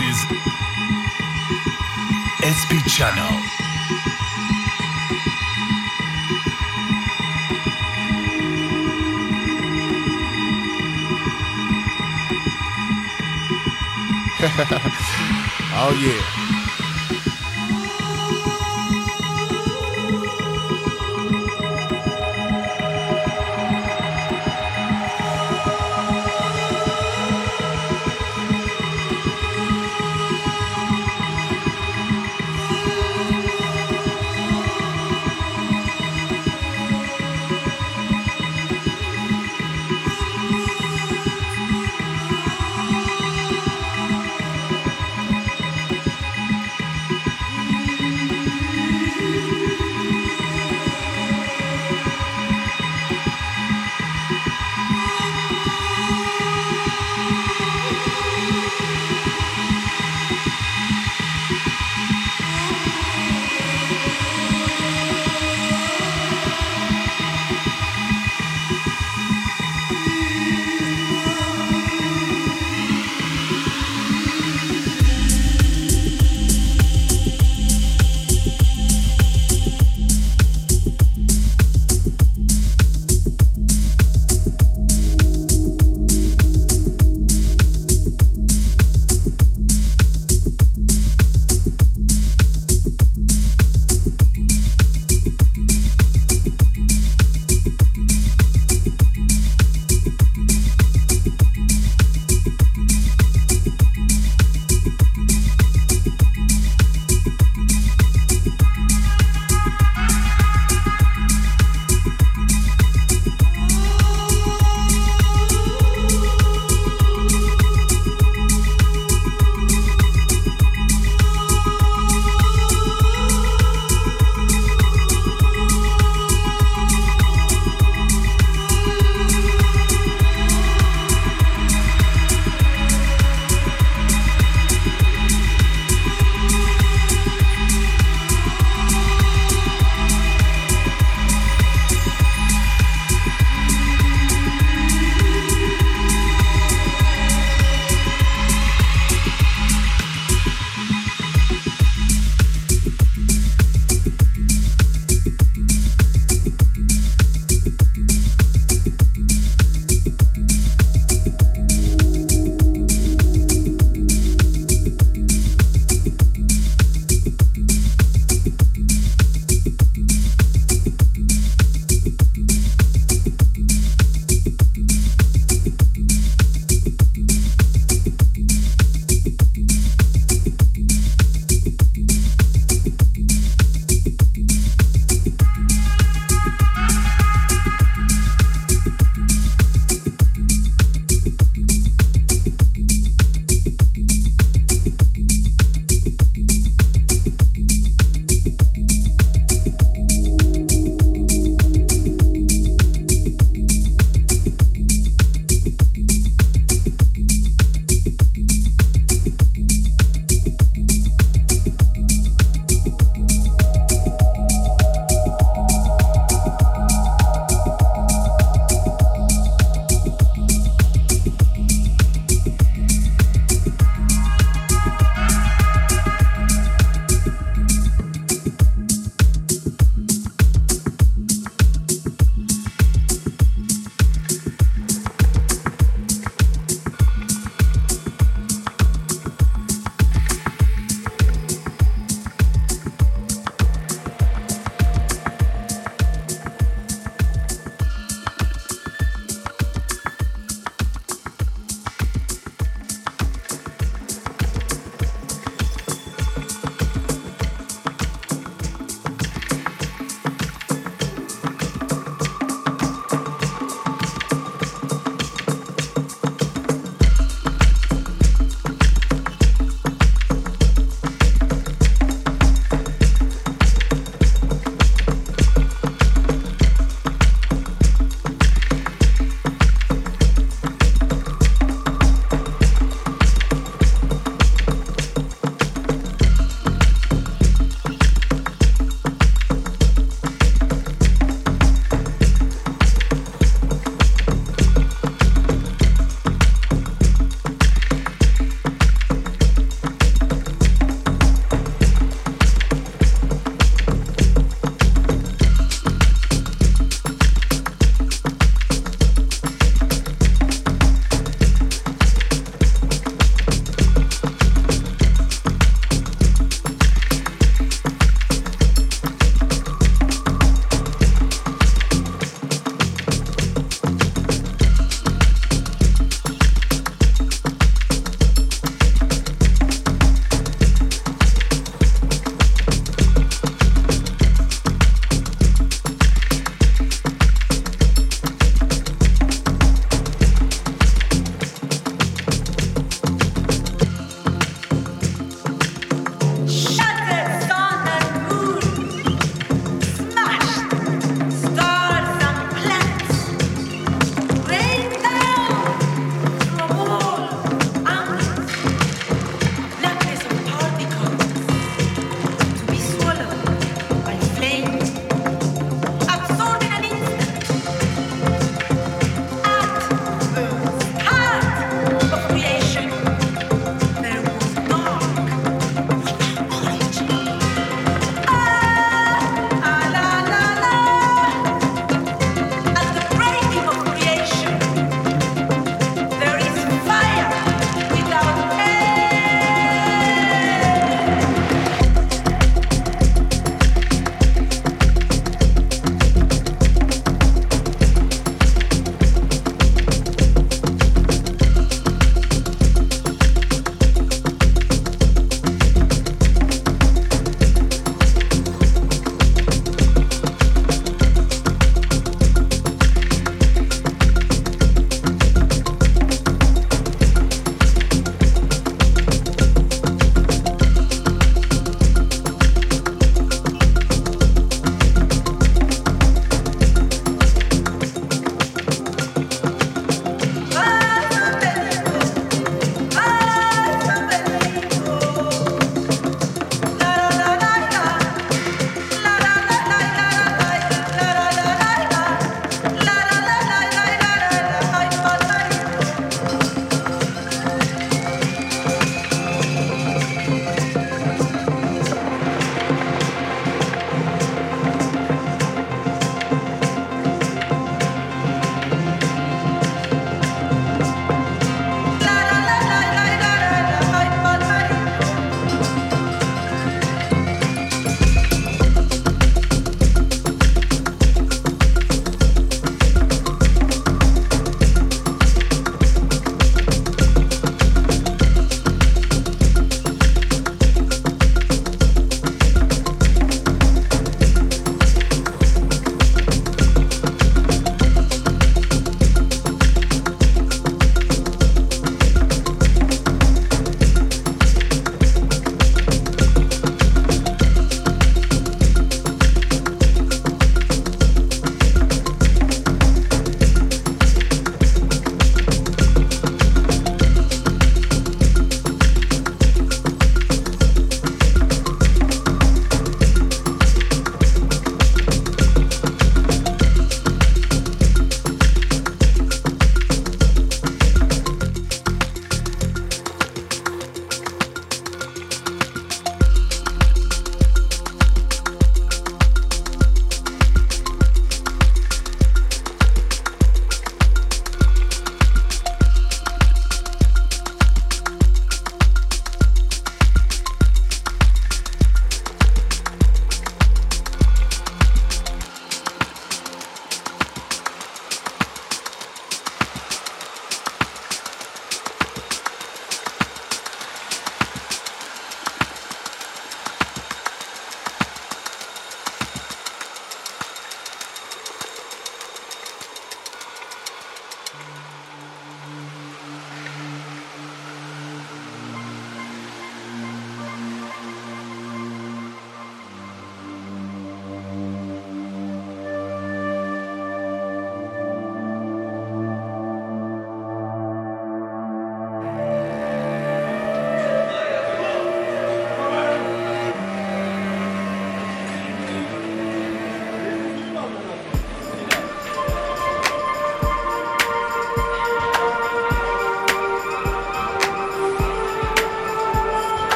Is SP Channel. oh yeah.